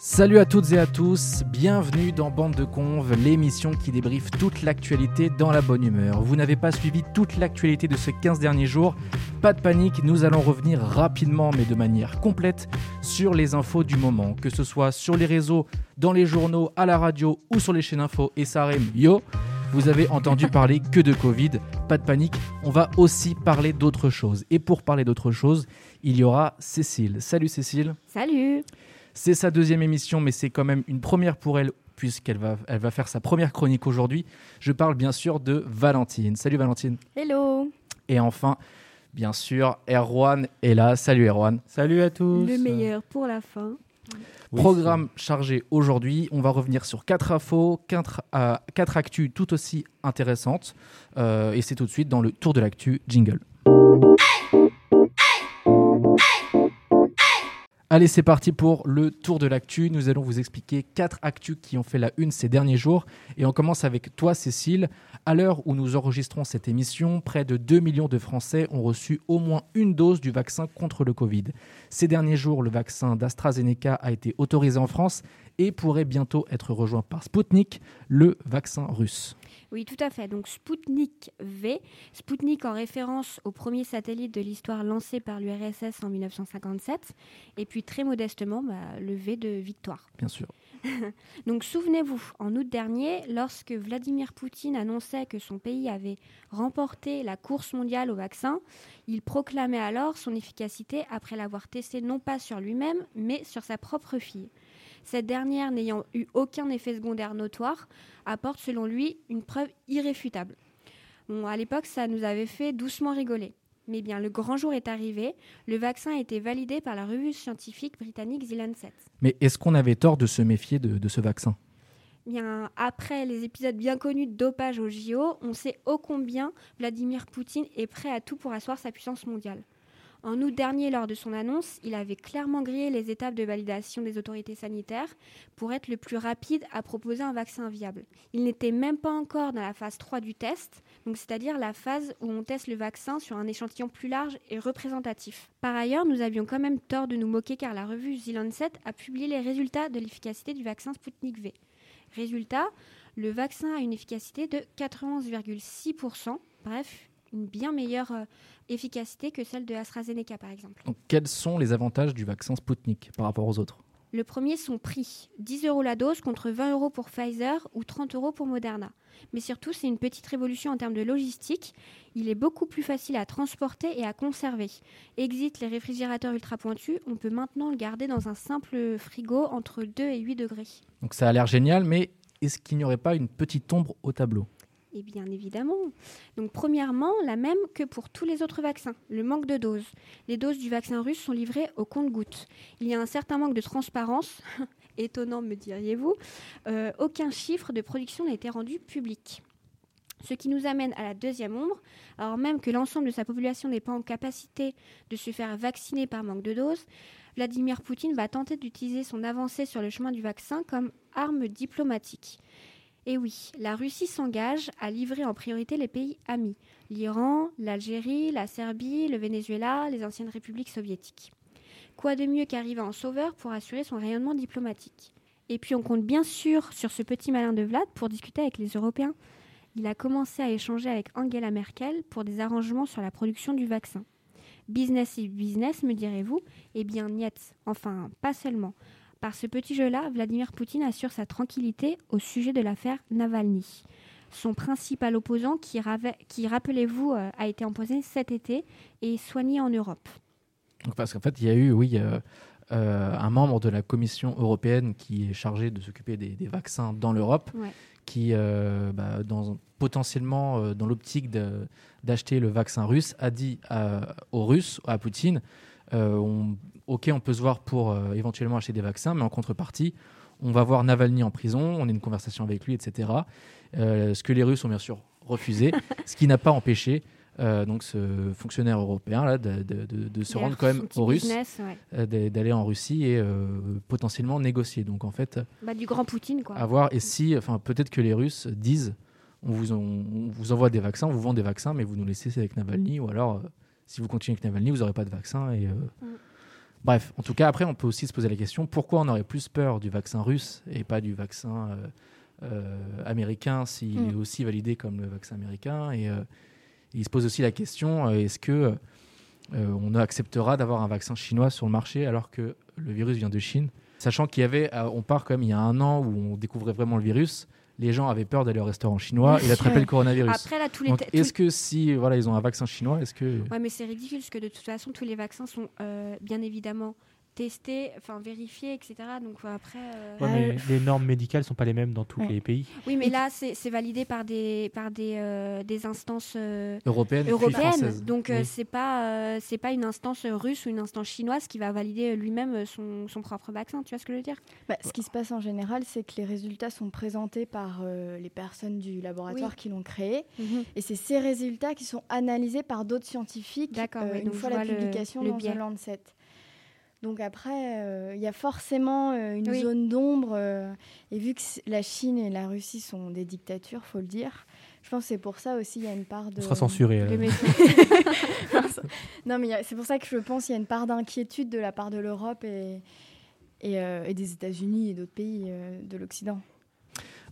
Salut à toutes et à tous, bienvenue dans Bande de Conve, l'émission qui débriefe toute l'actualité dans la bonne humeur. Vous n'avez pas suivi toute l'actualité de ces 15 derniers jours? Pas de panique, nous allons revenir rapidement mais de manière complète sur les infos du moment, que ce soit sur les réseaux, dans les journaux, à la radio ou sur les chaînes info et ça rime yo. Vous avez entendu parler que de Covid, pas de panique, on va aussi parler d'autres choses. Et pour parler d'autres choses, il y aura Cécile. Salut Cécile. Salut C'est sa deuxième émission, mais c'est quand même une première pour elle, puisqu'elle va, elle va faire sa première chronique aujourd'hui. Je parle bien sûr de Valentine. Salut Valentine. Hello Et enfin, bien sûr, Erwan est là. Salut Erwan. Salut à tous. Le meilleur pour la fin. Oui, Programme chargé aujourd'hui. On va revenir sur quatre infos, quatre, euh, quatre actus tout aussi intéressantes. Euh, et c'est tout de suite dans le tour de l'actu jingle. Allez, c'est parti pour le tour de l'actu. Nous allons vous expliquer quatre actus qui ont fait la une ces derniers jours. Et on commence avec toi, Cécile. À l'heure où nous enregistrons cette émission, près de 2 millions de Français ont reçu au moins une dose du vaccin contre le Covid. Ces derniers jours, le vaccin d'AstraZeneca a été autorisé en France et pourrait bientôt être rejoint par Sputnik, le vaccin russe. Oui, tout à fait. Donc Sputnik V, Sputnik en référence au premier satellite de l'histoire lancé par l'URSS en 1957, et puis très modestement bah, le V de Victoire. Bien sûr. Donc souvenez-vous, en août dernier, lorsque Vladimir Poutine annonçait que son pays avait remporté la course mondiale au vaccin, il proclamait alors son efficacité après l'avoir testé non pas sur lui-même, mais sur sa propre fille. Cette dernière n'ayant eu aucun effet secondaire notoire, apporte selon lui une preuve irréfutable. Bon, à l'époque, ça nous avait fait doucement rigoler. Mais bien, le grand jour est arrivé. Le vaccin a été validé par la revue scientifique britannique The Lancet. Mais est-ce qu'on avait tort de se méfier de, de ce vaccin? Bien, après les épisodes bien connus de dopage au JO, on sait ô combien Vladimir Poutine est prêt à tout pour asseoir sa puissance mondiale. En août dernier, lors de son annonce, il avait clairement grillé les étapes de validation des autorités sanitaires pour être le plus rapide à proposer un vaccin viable. Il n'était même pas encore dans la phase 3 du test, c'est-à-dire la phase où on teste le vaccin sur un échantillon plus large et représentatif. Par ailleurs, nous avions quand même tort de nous moquer car la revue The Lancet a publié les résultats de l'efficacité du vaccin Sputnik V. Résultat, le vaccin a une efficacité de 91,6%, bref, une bien meilleure euh, efficacité que celle de AstraZeneca par exemple. Donc, quels sont les avantages du vaccin Sputnik par rapport aux autres? Le premier, son prix. 10 euros la dose contre 20 euros pour Pfizer ou 30 euros pour Moderna. Mais surtout, c'est une petite révolution en termes de logistique. Il est beaucoup plus facile à transporter et à conserver. Exit les réfrigérateurs ultra pointus, on peut maintenant le garder dans un simple frigo entre 2 et 8 degrés. Donc ça a l'air génial, mais est-ce qu'il n'y aurait pas une petite ombre au tableau? Et bien évidemment. Donc premièrement, la même que pour tous les autres vaccins, le manque de doses. Les doses du vaccin russe sont livrées au compte-gouttes. Il y a un certain manque de transparence. Étonnant, me diriez-vous. Euh, aucun chiffre de production n'a été rendu public. Ce qui nous amène à la deuxième ombre, alors même que l'ensemble de sa population n'est pas en capacité de se faire vacciner par manque de doses, Vladimir Poutine va tenter d'utiliser son avancée sur le chemin du vaccin comme arme diplomatique. Et oui, la Russie s'engage à livrer en priorité les pays amis l'Iran, l'Algérie, la Serbie, le Venezuela, les anciennes républiques soviétiques. Quoi de mieux qu'arriver en sauveur pour assurer son rayonnement diplomatique? Et puis on compte bien sûr sur ce petit malin de Vlad pour discuter avec les Européens. Il a commencé à échanger avec Angela Merkel pour des arrangements sur la production du vaccin. Business et business, me direz-vous? Eh bien, niet. Enfin, pas seulement. Par ce petit jeu-là, Vladimir Poutine assure sa tranquillité au sujet de l'affaire Navalny. Son principal opposant, qui, rappelez-vous, euh, a été empoisonné cet été et soigné en Europe. Donc, Parce qu'en fait, il y a eu, oui, euh, euh, un membre de la Commission européenne qui est chargé de s'occuper des, des vaccins dans l'Europe, Ouais. qui, bah, dans, potentiellement dans l'optique d'acheter le vaccin russe, a dit à- aux Russes, à Poutine, on- ok, on peut se voir pour euh, éventuellement acheter des vaccins, mais en contrepartie, on va voir Navalny en prison, on a une conversation avec lui, etc. Euh, ce que les Russes ont bien sûr refusé, ce qui n'a pas empêché euh, donc ce fonctionnaire européen là, de, de- de- de se rendre quand même aux Russes, ouais. euh, d'aller en Russie et euh, potentiellement négocier. Donc en fait, Bah, du grand Poutine, quoi. à voir. Et si, enfin, peut-être que les Russes disent, on vous, en- on vous envoie des vaccins, on vous vend des vaccins, mais vous nous laissez avec Navalny, ou alors, euh, si vous continuez avec Navalny, vous n'aurez pas de vaccin. Et, euh, Mm. Bref, en tout cas, après, on peut aussi se poser la question pourquoi on aurait plus peur du vaccin russe et pas du vaccin euh, euh, américain s'il Mm. est aussi validé comme le vaccin américain Et il se pose aussi la question est-ce que on acceptera d'avoir un vaccin chinois sur le marché alors que le virus vient de Chine? Sachant qu'il y avait, on part quand même il y a un an où on découvrait vraiment le virus, les gens avaient peur d'aller au restaurant chinois et d'attraper le coronavirus. Après, là, tous les. Donc, est-ce que si voilà ils ont un vaccin chinois, est-ce que Ouais, mais c'est ridicule parce que de toute façon, tous les vaccins sont euh, bien évidemment testés, enfin vérifiés, etc. Donc euh, après. euh, Ouais, mais les normes médicales sont pas les mêmes dans tous Ouais. les pays. Oui, mais là, c'est validé par des, par des, euh, des instances euh, européennes. française Donc, euh, Oui. c'est pas, euh, c'est pas une instance russe ou une instance chinoise qui va valider lui-même son, son propre vaccin. Tu vois ce que je veux dire? Bah, ce qui se passe en général, c'est que les résultats sont présentés par euh, les personnes du laboratoire Oui. qui l'ont créé. Et c'est ces résultats qui sont analysés par d'autres scientifiques D'accord, euh, oui, une fois la vois le- publication le dans biais. The Lancet. Donc après, euh, il y a forcément euh, une Oui. zone d'ombre. euh, et vu que la Chine et la Russie sont des dictatures, faut le dire, je pense que c'est pour ça aussi il y a une part de... On sera censuré. non, mais c'est pour ça que je pense qu'il y a une part d'inquiétude de la part de l'Europe et, et, euh, et des États-Unis et d'autres pays euh, de l'Occident.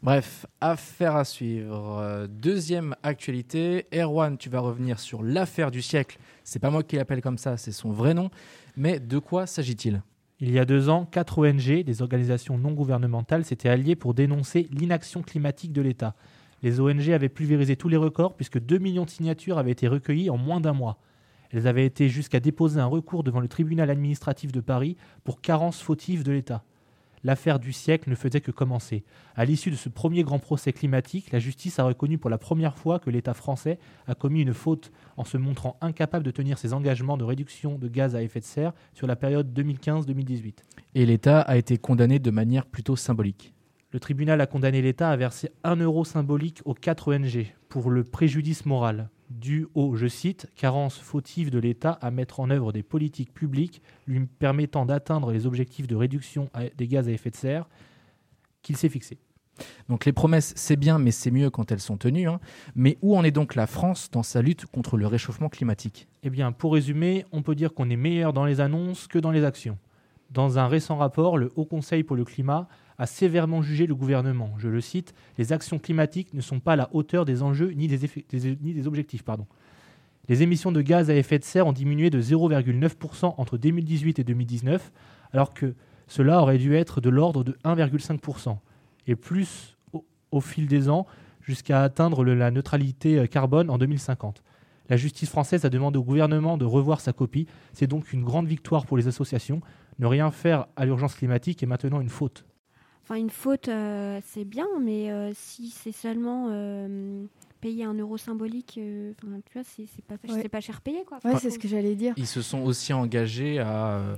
Bref, affaire à suivre. Deuxième actualité, Erwan, tu vas revenir sur l'affaire du siècle. C'est pas moi qui l'appelle comme ça, c'est son vrai nom. Mais de quoi s'agit-il? Il y a deux ans, quatre ONG, des organisations non gouvernementales, s'étaient alliées pour dénoncer l'inaction climatique de l'État. Les ONG avaient pulvérisé tous les records puisque 2 millions de signatures avaient été recueillies en moins d'un mois. Elles avaient été jusqu'à déposer un recours devant le tribunal administratif de Paris pour carence fautive de l'État. L'affaire du siècle ne faisait que commencer. À l'issue de ce premier grand procès climatique, la justice a reconnu pour la première fois que l'État français a commis une faute en se montrant incapable de tenir ses engagements de réduction de gaz à effet de serre sur la période 2015-2018. Et l'État a été condamné de manière plutôt symbolique. Le tribunal a condamné l'État à verser 1 euro symbolique aux quatre ONG pour le préjudice moral dû au, je cite, carence fautive de l'État à mettre en œuvre des politiques publiques lui permettant d'atteindre les objectifs de réduction des gaz à effet de serre qu'il s'est fixés. Donc les promesses, c'est bien, mais c'est mieux quand elles sont tenues. hein. Mais où en est donc la France dans sa lutte contre le réchauffement climatique? Eh bien, pour résumer, on peut dire qu'on est meilleur dans les annonces que dans les actions. Dans un récent rapport, le Haut Conseil pour le climat a sévèrement jugé le gouvernement. Je le cite Les actions climatiques ne sont pas à la hauteur des enjeux ni des, ni des objectifs. Pardon. Les émissions de gaz à effet de serre ont diminué de 0,9% entre 2018 et 2019, alors que cela aurait dû être de l'ordre de 1,5%, et plus au, fil des ans, jusqu'à atteindre la neutralité euh, carbone en 2050. La justice française a demandé au gouvernement de revoir sa copie. C'est donc une grande victoire pour les associations. Ne rien faire à l'urgence climatique est maintenant une faute. Enfin, une faute, euh, c'est bien, mais euh, si c'est seulement euh, payer un euro symbolique, euh, enfin, tu vois, c'est c'est pas, Ouais. c'est pas cher payé, quoi. Ouais, c'est ce que j'allais dire. Ils se sont aussi engagés à, euh,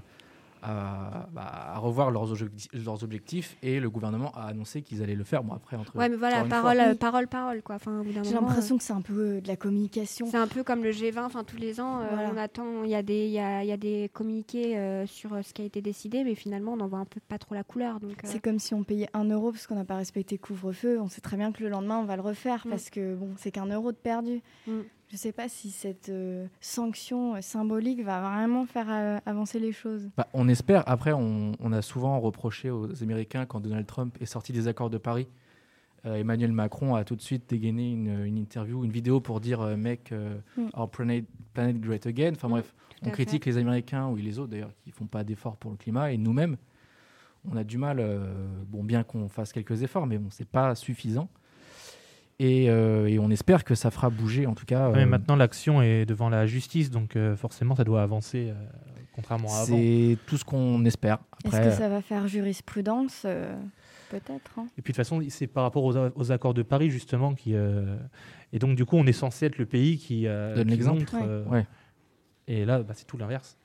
à, bah, à revoir leurs, leurs objectifs et le gouvernement a annoncé qu'ils allaient le faire. Bon, après, entre. Ouais, mais voilà, parole, fois. euh, parole, parole, quoi. Enfin, au bout d'un J'ai l'impression que c'est un peu euh, de la communication. euh, C'est un peu comme le G20, enfin tous les ans, euh, Voilà. on attend, il y, a des- il y a, il y a des communiqués euh, sur euh, ce qui a été décidé, mais finalement on n'en voit un peu pas trop la couleur. Donc, euh, C'est comme si on payait un euro parce qu'on n'a pas respecté le couvre-feu. On sait très bien que le lendemain, on va le refaire Mm. parce que bon, c'est qu'un euro de perdu. Mm. Je ne sais pas si cette euh, sanction euh, symbolique va vraiment faire euh, avancer les choses. Bah, on espère. Après, on, on a souvent reproché aux Américains quand Donald Trump est sorti des accords de Paris. euh, Emmanuel Macron a tout de suite dégainé une, une interview, une vidéo pour dire Make euh, Mm. our planet, planet great again. Enfin Mm, bref, on critique les Américains ou les autres d'ailleurs qui font pas d'efforts pour le climat et nous-mêmes, on a du mal. bon, bien qu'on fasse quelques efforts, mais bon, c'est pas suffisant. Et, euh, et on espère que ça fera bouger en tout cas. Ouais, mais euh, maintenant, l'action est devant la justice, donc euh, forcément, ça doit avancer, euh, contrairement à avant. c'est tout ce qu'on espère. Est-ce que ça va faire jurisprudence euh, Peut-être. hein? Et puis de toute façon, c'est par rapport aux, aux accords de Paris, justement, qui. euh, Et donc, du coup, on est censé être le pays qui. euh, Donne l'exemple. montre, Ouais. euh, Ouais. Et là, bah, c'est tout l'inverse.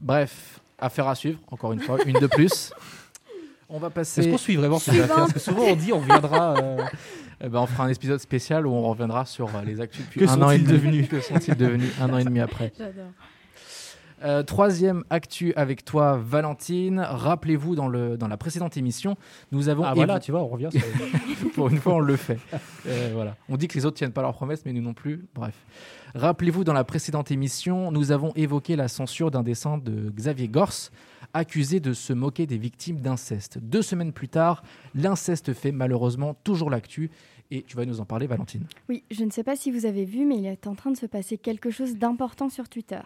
Bref, affaire à suivre, encore une fois, une de plus. On va Est-ce passer. qu'on suit vraiment ces Suivante. affaires Parce que souvent, on dit on viendra. euh, Eh ben, on fera un épisode spécial où on reviendra sur euh, les actus depuis Que un an et demi. Que sont-ils devenus un an et demi après? J'adore. Euh, troisième actu avec toi, Valentine. Rappelez-vous, dans, le, dans la précédente émission, nous avons Ah voilà, tu vois, on revient sur pour une fois, on le fait. Euh, voilà. On dit que les autres tiennent pas leurs promesses, mais nous non plus. Bref. Rappelez-vous, dans la précédente émission, nous avons évoqué la censure d'un dessin de Xavier Gors, accusé de se moquer des victimes d'inceste. Deux semaines plus tard, l'inceste fait malheureusement toujours l'actu. Et tu vas nous en parler, Valentine. Oui, je ne sais pas si vous avez vu, mais il est en train de se passer quelque chose d'important sur Twitter.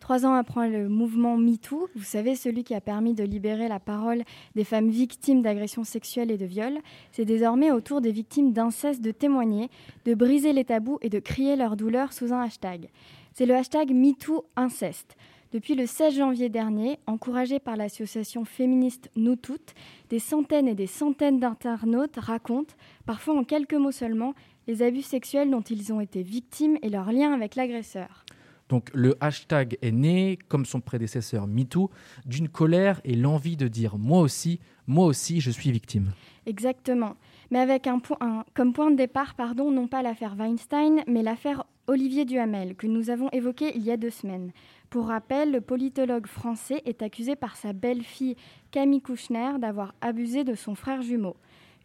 Trois ans après le mouvement MeToo, vous savez, celui qui a permis de libérer la parole des femmes victimes d'agressions sexuelles et de viols, c'est désormais au tour des victimes d'inceste de témoigner, de briser les tabous et de crier leur douleur sous un hashtag. C'est le hashtag MeTooInceste. Depuis le 16 janvier dernier, encouragé par l'association féministe Nous Toutes, des centaines et des centaines d'internautes racontent, parfois en quelques mots seulement, les abus sexuels dont ils ont été victimes et leur lien avec l'agresseur. Donc le hashtag est né, comme son prédécesseur MeToo, d'une colère et l'envie de dire moi aussi, moi aussi, je suis victime. Exactement. Mais avec un point, un- comme point de départ, pardon, non pas l'affaire Weinstein, mais l'affaire Olivier Duhamel, que nous avons évoquée il y a deux semaines. Pour rappel, le politologue français est accusé par sa belle-fille Camille Kouchner d'avoir abusé de son frère jumeau.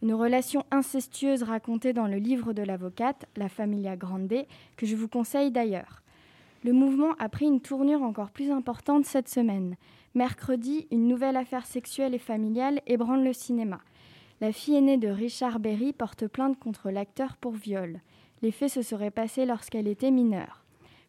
Une relation incestueuse racontée dans le livre de l'avocate, La Familia Grande, que je vous conseille d'ailleurs. Le mouvement a pris une tournure encore plus importante cette semaine. Mercredi, une nouvelle affaire sexuelle et familiale ébranle le cinéma. La fille aînée de Richard Berry porte plainte contre l'acteur pour viol. Les faits se seraient passés lorsqu'elle était mineure.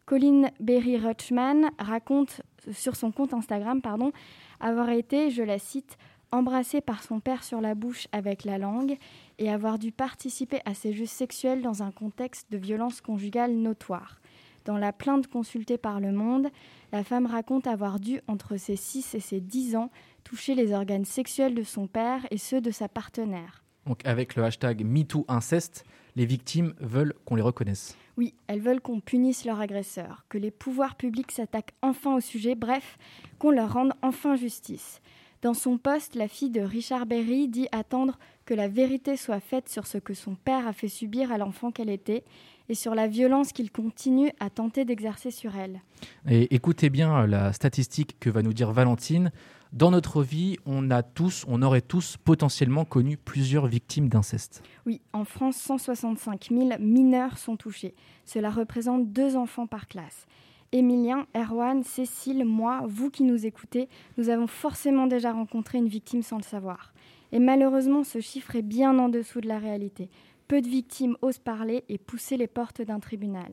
Colin Berry Rutschman raconte sur son compte Instagram pardon, avoir été, je la cite, embrassée par son père sur la bouche avec la langue et avoir dû participer à ses jeux sexuels dans un contexte de violence conjugale notoire. Dans la plainte consultée par Le Monde, la femme raconte avoir dû, entre ses 6 et ses 10 ans, toucher les organes sexuels de son père et ceux de sa partenaire. Donc avec le hashtag MeTooInceste, les victimes veulent qu'on les reconnaisse. Oui, elles veulent qu'on punisse leur agresseur, que les pouvoirs publics s'attaquent enfin au sujet, bref, qu'on leur rende enfin justice. Dans son poste, la fille de Richard Berry dit attendre que la vérité soit faite sur ce que son père a fait subir à l'enfant qu'elle était et sur la violence qu'il continue à tenter d'exercer sur elle. Et écoutez bien la statistique que va nous dire Valentine. Dans notre vie, on a tous, on aurait tous potentiellement connu plusieurs victimes d'inceste. Oui, en France, 165 000 mineurs sont touchés. Cela représente deux enfants par classe. Émilien, Erwan, Cécile, moi, vous qui nous écoutez, nous avons forcément déjà rencontré une victime sans le savoir. Et malheureusement, ce chiffre est bien en dessous de la réalité. Peu de victimes osent parler et pousser les portes d'un tribunal.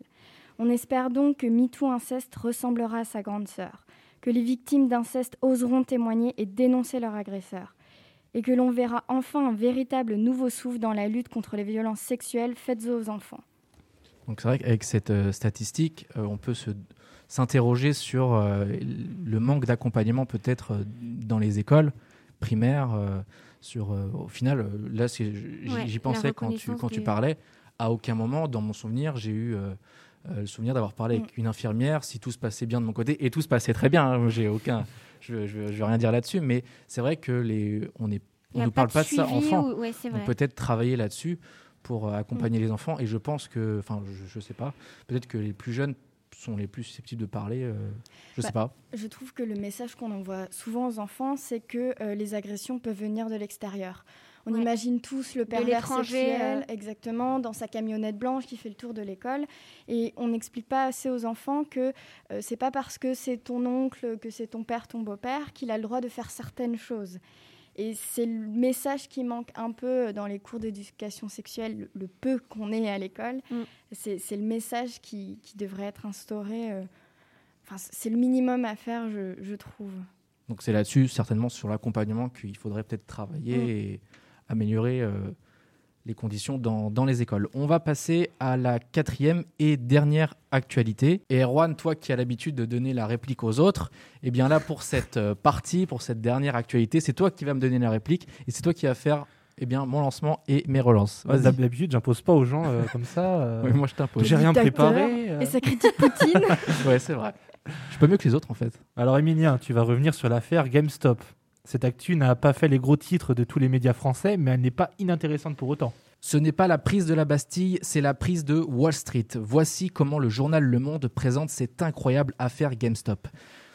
On espère donc que MeToo Inceste ressemblera à sa grande sœur, que les victimes d'inceste oseront témoigner et dénoncer leur agresseur, et que l'on verra enfin un véritable nouveau souffle dans la lutte contre les violences sexuelles faites aux enfants. Donc c'est vrai qu'avec cette euh, statistique, euh, on peut se s'interroger sur euh, le manque d'accompagnement peut-être dans les écoles primaires. euh, sur, euh, au final, là, c'est- j'y Ouais, pensais quand tu, quand tu parlais. À aucun moment, dans mon souvenir, j'ai eu le souvenir d'avoir parlé Mm. avec une infirmière, si tout se passait bien de mon côté, et tout se passait très bien. hein, j'ai aucun, je, je, je veux rien dire là-dessus, mais c'est vrai que les, on est, on nous parle pas de ça enfant. ou- ouais, vrai. peut-être travailler là-dessus pour euh, Mm. accompagner les enfants. Et je pense que, enfin, je, je sais pas, peut-être que les plus jeunes sont les plus susceptibles de parler. euh, je sais pas. Je trouve que le message qu'on envoie souvent aux enfants, c'est que euh, les agressions peuvent venir de l'extérieur. On Ouais. imagine tous le pervers sexuel, euh. exactement, dans sa camionnette blanche qui fait le tour de l'école. Et on n'explique pas assez aux enfants que euh, c'est pas parce que c'est ton oncle, que c'est ton père, ton beau-père, qu'il a le droit de faire certaines choses. Et c'est le message qui manque un peu dans les cours d'éducation sexuelle, le, le peu qu'on ait à l'école. Mm. C'est c'est le message qui, qui devrait être instauré. euh, Enfin, c'est le minimum à faire, je, je trouve. Donc c'est là-dessus, certainement sur l'accompagnement, qu'il faudrait peut-être travailler Mm. et améliorer euh, les conditions dans, dans les écoles. On va passer à la quatrième et dernière actualité. Et Erwan, toi qui as l'habitude de donner la réplique aux autres, eh bien là pour cette euh, partie, pour cette dernière actualité, c'est toi qui vas me donner la réplique et c'est toi qui vas faire eh bien, mon lancement et mes relances. D'habitude, j'impose pas aux gens euh, comme ça. euh, Oui, moi je t'impose. J'ai rien préparé. euh. Et ça critique Poutine. Ouais, c'est vrai. Je peux mieux que les autres en fait. Alors, Emilien, tu vas revenir sur l'affaire GameStop. Cette actu n'a pas fait les gros titres de tous les médias français, mais elle n'est pas inintéressante pour autant. Ce n'est pas la prise de la Bastille, c'est la prise de Wall Street. Voici comment le journal Le Monde présente cette incroyable affaire GameStop.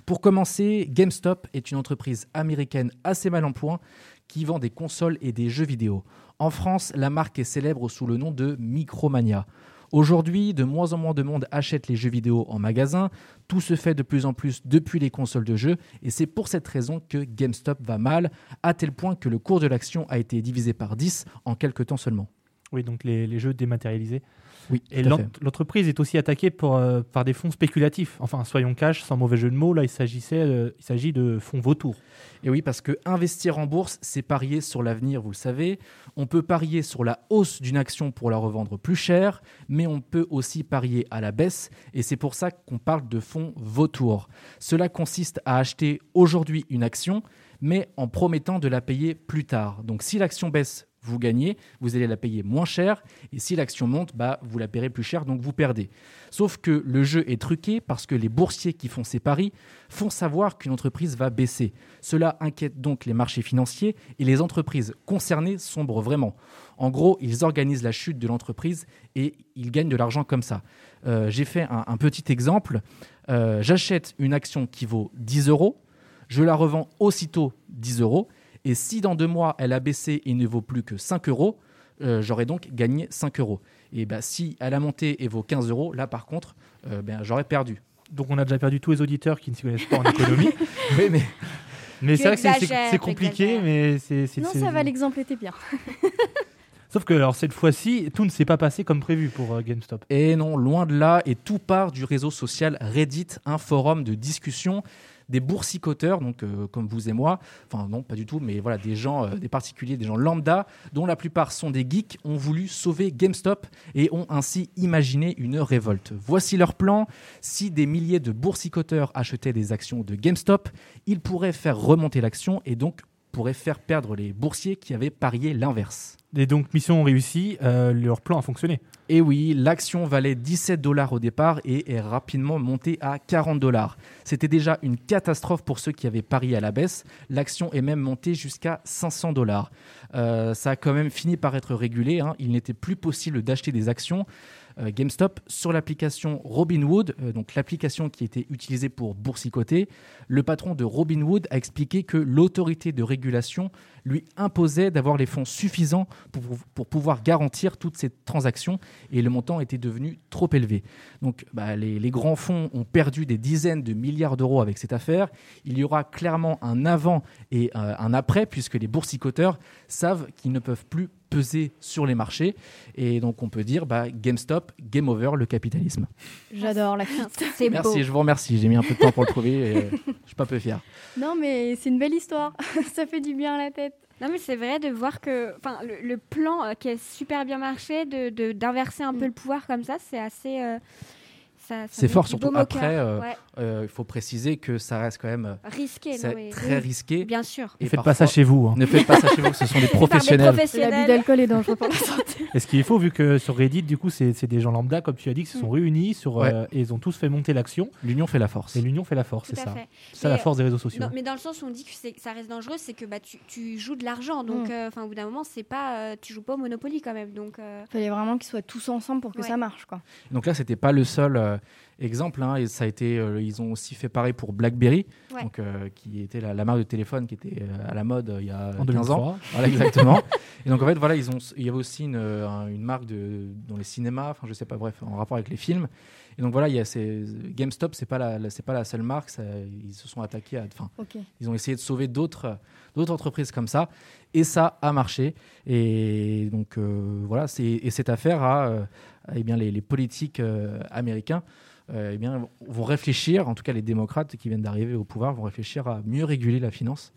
Pour commencer, GameStop est une entreprise américaine assez mal en point qui vend des consoles et des jeux vidéo. En France, la marque est célèbre sous le nom de Micromania. Aujourd'hui, de moins en moins de monde achète les jeux vidéo en magasin. Tout se fait de plus en plus depuis les consoles de jeux. Et c'est pour cette raison que GameStop va mal, à tel point que le cours de l'action a été divisé par 10 en quelques temps seulement. Oui, donc les, les jeux dématérialisés. Oui, Et l'entreprise est aussi attaquée pour, euh, par des fonds spéculatifs. Enfin, soyons cash, sans mauvais jeu de mots, là, il s'agissait, euh, il s'agit de fonds vautours. Et oui, parce que investir en bourse, c'est parier sur l'avenir, vous le savez. On peut parier sur la hausse d'une action pour la revendre plus cher, mais on peut aussi parier à la baisse, et c'est pour ça qu'on parle de fonds vautours. Cela consiste à acheter aujourd'hui une action, mais en promettant de la payer plus tard. Donc si l'action baisse, vous gagnez, vous allez la payer moins cher, et si l'action monte, bah, vous la paierez plus cher, donc vous perdez. Sauf que le jeu est truqué parce que les boursiers qui font ces paris font savoir qu'une entreprise va baisser. Cela inquiète donc les marchés financiers et les entreprises concernées sombrent vraiment. En gros, ils organisent la chute de l'entreprise et ils gagnent de l'argent comme ça. Euh, J'ai fait un, petit exemple. Euh, J'achète une action qui vaut 10 euros, je la revends aussitôt 10 euros, et si dans deux mois elle a baissé et ne vaut plus que 5 euros, euh, j'aurais donc gagné 5 euros. Et bah, si elle a monté et vaut 15 euros, là par contre, euh, ben, j'aurais perdu. Donc on a déjà perdu tous les auditeurs qui ne s'y connaissent pas en économie. Oui, mais Mais c'est vrai que c'est- compliqué, mais c'est... Non, ça va, l'exemple était bien. Sauf que alors, cette fois-ci, tout ne s'est pas passé comme prévu pour euh, GameStop. Et non, loin de là, et tout part du réseau social Reddit, un forum de discussion des boursicoteurs, donc euh, comme vous et moi, enfin non, pas du tout, mais voilà, des gens, euh, des particuliers, des gens lambda, dont la plupart sont des geeks, ont voulu sauver GameStop et ont ainsi imaginé une révolte. Voici leur plan. Si des milliers de boursicoteurs achetaient des actions de GameStop, ils pourraient faire remonter l'action et donc pourraient faire perdre les boursiers qui avaient parié l'inverse. Et donc, mission réussie, euh, leur plan a fonctionné. Et oui, l'action valait 17 dollars au départ et est rapidement montée à 40 dollars. C'était déjà une catastrophe pour ceux qui avaient parié à la baisse. L'action est même montée jusqu'à 500 dollars. Euh, ça a quand même fini par être régulé. hein. Il n'était plus possible d'acheter des actions GameStop sur l'application Robinhood, euh, donc l'application qui était utilisée pour boursicoter. Le patron de Robinhood a expliqué que l'autorité de régulation lui imposait d'avoir les fonds suffisants pour, pour pouvoir garantir toutes ces transactions et le montant était devenu trop élevé. Donc bah, les, les grands fonds ont perdu des dizaines de milliards d'euros avec cette affaire. Il y aura clairement un avant et euh, un après puisque les boursicoteurs savent qu'ils ne peuvent plus peser sur les marchés et donc on peut dire bah, GameStop, game over le capitalisme. J'adore la suite. C'est beau. Merci, je vous remercie. J'ai mis un peu de temps pour le trouver et euh, je suis pas peu fier. Non, mais c'est une belle histoire. ça fait du bien à la tête. Non, mais c'est vrai de voir que enfin, le, le plan euh, qui a super bien marché, d'inverser de, d'inverser un Mm. peu le pouvoir comme ça, c'est assez. euh, ça- ça C'est fort, surtout après, euh, Ouais, Euh, Il faut préciser que ça reste quand même euh, risqué, non, c'est mais- très oui, risqué. Bien sûr. Et Ne faites pas ça chez vous. hein. Ne faites pas ça chez vous, ce sont des professionnels. L'abus professionnels. d'alcool est dangereux pour la santé. Et ce qu'il faux, vu que sur Reddit, du coup, c'est c'est des gens lambda, comme tu as dit, qui se sont réunis sur, Ouais. euh, et ils ont tous fait monter l'action. L'union fait la force. Et l'union fait la force, c'est ça. C'est ça la force des réseaux sociaux. Non, mais dans le sens où on dit que, ça reste dangereux, c'est que bah, tu, tu joues de l'argent. Donc, Mm. enfin, au bout d'un moment, c'est pas, tu joues pas au Monopoly quand même. Donc, Fallait vraiment qu'ils soient tous ensemble pour que ça marche, quoi. Donc là, c'était pas le seul euh, exemple. hein, et ça a été, euh, ils ont aussi fait pareil pour BlackBerry, Ouais. donc, euh, qui était la, la marque de téléphone qui était euh, à la mode euh, il y a en 15 ans. 2003. Voilà, exactement. et donc en fait, voilà, ils ont, il y avait aussi une, euh, un- une marque de, dans les cinémas, enfin je sais pas, bref, en rapport avec les films. Et donc voilà, il y a ces, GameStop, c'est pas la, la- c'est pas la seule marque. ça- ils se sont attaqués à, enfin, ils ont essayé de sauver d'autres, d'autres entreprises comme ça, et ça a marché. Et donc euh, voilà, c'est, et cette affaire a, euh, eh bien les, les politiques euh, américains. euh, eh bien, vont réfléchir, en tout cas les démocrates qui viennent d'arriver au pouvoir, vont réfléchir à mieux réguler la finance.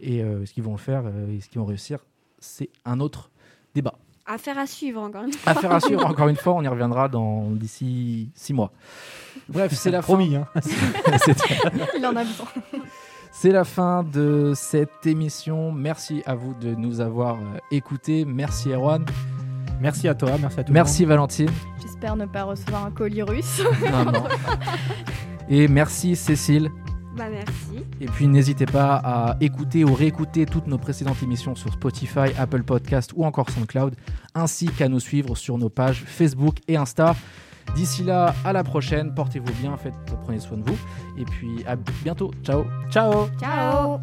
Et euh, ce qu'ils vont le faire euh, et ce qu'ils vont réussir, c'est un autre débat. affaire à suivre encore une Affaire à suivre, encore une fois, on y reviendra dans, d'ici six mois. Bref, c'est la fin. Promis, hein. C'est- Il en a besoin. C'est la fin de cette émission. Merci à vous de nous avoir euh, écoutés. Merci Erwan. Merci à toi, merci à tout Merci Valentine. J'espère ne pas recevoir un colis russe. Non, non. Et merci Cécile. Bah merci. Et puis n'hésitez pas à écouter ou réécouter toutes nos précédentes émissions sur Spotify, Apple Podcast ou encore SoundCloud, ainsi qu'à nous suivre sur nos pages Facebook et Insta. D'ici là, à la prochaine, portez-vous bien, faites, prenez soin de vous, et puis à bientôt. Ciao Ciao Ciao